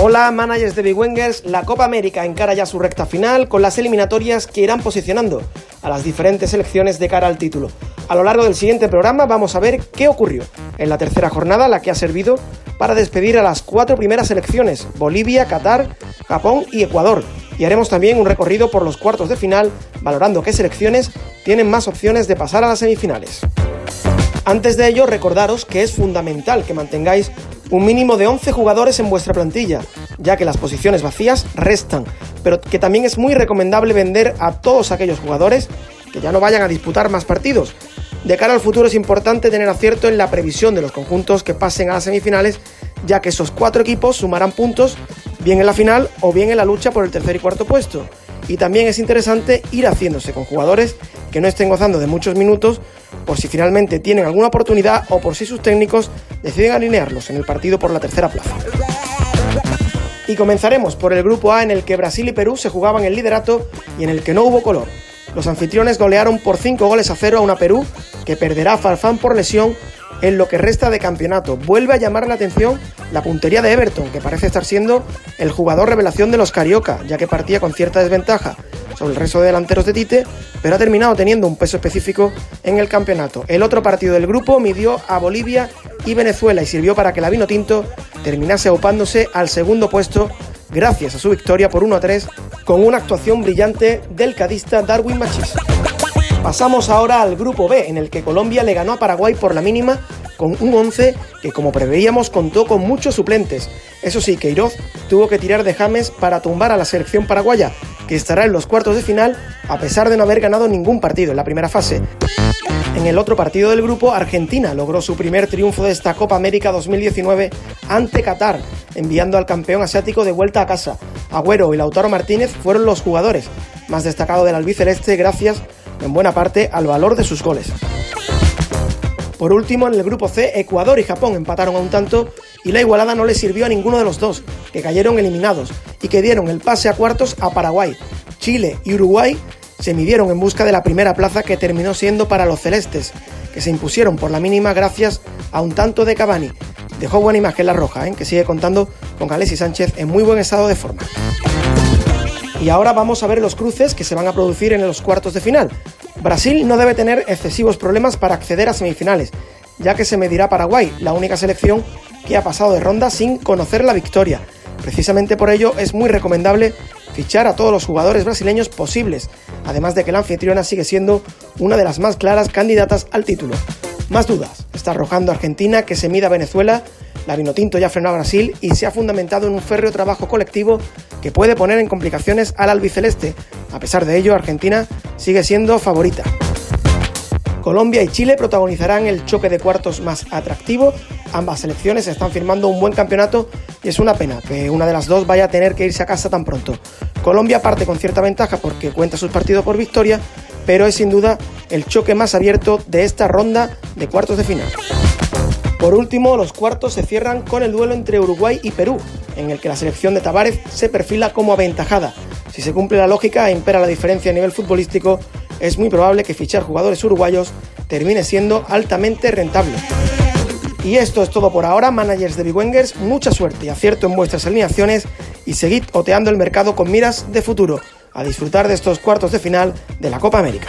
Hola, managers de Big Wingers. La Copa América encara ya su recta final con las eliminatorias que irán posicionando a las diferentes selecciones de cara al título. A lo largo del siguiente programa vamos a ver qué ocurrió en la tercera jornada, la que ha servido para despedir a las cuatro primeras selecciones, Bolivia, Qatar, Japón y Ecuador. Y haremos también un recorrido por los cuartos de final, valorando qué selecciones tienen más opciones de pasar a las semifinales. Antes de ello, recordaros que es fundamental que mantengáis un mínimo de 11 jugadores en vuestra plantilla, ya que las posiciones vacías restan, pero que también es muy recomendable vender a todos aquellos jugadores que ya no vayan a disputar más partidos. De cara al futuro es importante tener acierto en la previsión de los conjuntos que pasen a las semifinales, ya que esos cuatro equipos sumarán puntos bien en la final o bien en la lucha por el tercer y cuarto puesto. Y también es interesante ir haciéndose con jugadores que no estén gozando de muchos minutos por si finalmente tienen alguna oportunidad o por si sus técnicos deciden alinearlos en el partido por la tercera plaza. Y comenzaremos por el grupo A en el que Brasil y Perú se jugaban el liderato y en el que no hubo color. Los anfitriones golearon por 5 goles a 0 a una Perú que perderá a Farfán por lesión en lo que resta de campeonato. Vuelve a llamar la atención la puntería de Everton, que parece estar siendo el jugador revelación de los Carioca, ya que partía con cierta desventaja sobre el resto de delanteros de Tite, pero ha terminado teniendo un peso específico en el campeonato. El otro partido del grupo midió a Bolivia y Venezuela y sirvió para que la Vino Tinto terminase opándose al segundo puesto gracias a su victoria por 1 a 3 con una actuación brillante del cadista Darwin Machis. Pasamos ahora al grupo B, en el que Colombia le ganó a Paraguay por la mínima con un 11 que como preveíamos contó con muchos suplentes. Eso sí, Queiroz tuvo que tirar de James para tumbar a la selección paraguaya, que estará en los cuartos de final a pesar de no haber ganado ningún partido en la primera fase. En el otro partido del grupo, Argentina logró su primer triunfo de esta Copa América 2019 ante Qatar, enviando al campeón asiático de vuelta a casa. Agüero y Lautaro Martínez fueron los jugadores más destacados del albiceleste gracias en buena parte al valor de sus goles. Por último, en el grupo C, Ecuador y Japón empataron a un tanto y la igualada no le sirvió a ninguno de los dos, que cayeron eliminados y que dieron el pase a cuartos a Paraguay. Chile y Uruguay se midieron en busca de la primera plaza que terminó siendo para los celestes, que se impusieron por la mínima gracias a un tanto de Cavani. Dejó buena imagen la roja, ¿eh? que sigue contando con Alexis Sánchez en muy buen estado de forma. Y ahora vamos a ver los cruces que se van a producir en los cuartos de final. Brasil no debe tener excesivos problemas para acceder a semifinales, ya que se medirá Paraguay, la única selección que ha pasado de ronda sin conocer la victoria. Precisamente por ello es muy recomendable fichar a todos los jugadores brasileños posibles, además de que la anfitriona sigue siendo una de las más claras candidatas al título. Más dudas, está arrojando Argentina que se mida a Venezuela, la Vinotinto ya frenó a Brasil y se ha fundamentado en un férreo trabajo colectivo que puede poner en complicaciones al albiceleste. A pesar de ello, Argentina sigue siendo favorita. Colombia y Chile protagonizarán el choque de cuartos más atractivo. Ambas selecciones están firmando un buen campeonato y es una pena que una de las dos vaya a tener que irse a casa tan pronto. Colombia parte con cierta ventaja porque cuenta sus partidos por victoria, pero es sin duda el choque más abierto de esta ronda de cuartos de final. Por último, los cuartos se cierran con el duelo entre Uruguay y Perú, en el que la selección de Tavares se perfila como aventajada. Si se cumple la lógica e impera la diferencia a nivel futbolístico, es muy probable que fichar jugadores uruguayos termine siendo altamente rentable. Y esto es todo por ahora, managers de Big mucha suerte y acierto en vuestras alineaciones y seguid oteando el mercado con miras de futuro, a disfrutar de estos cuartos de final de la Copa América.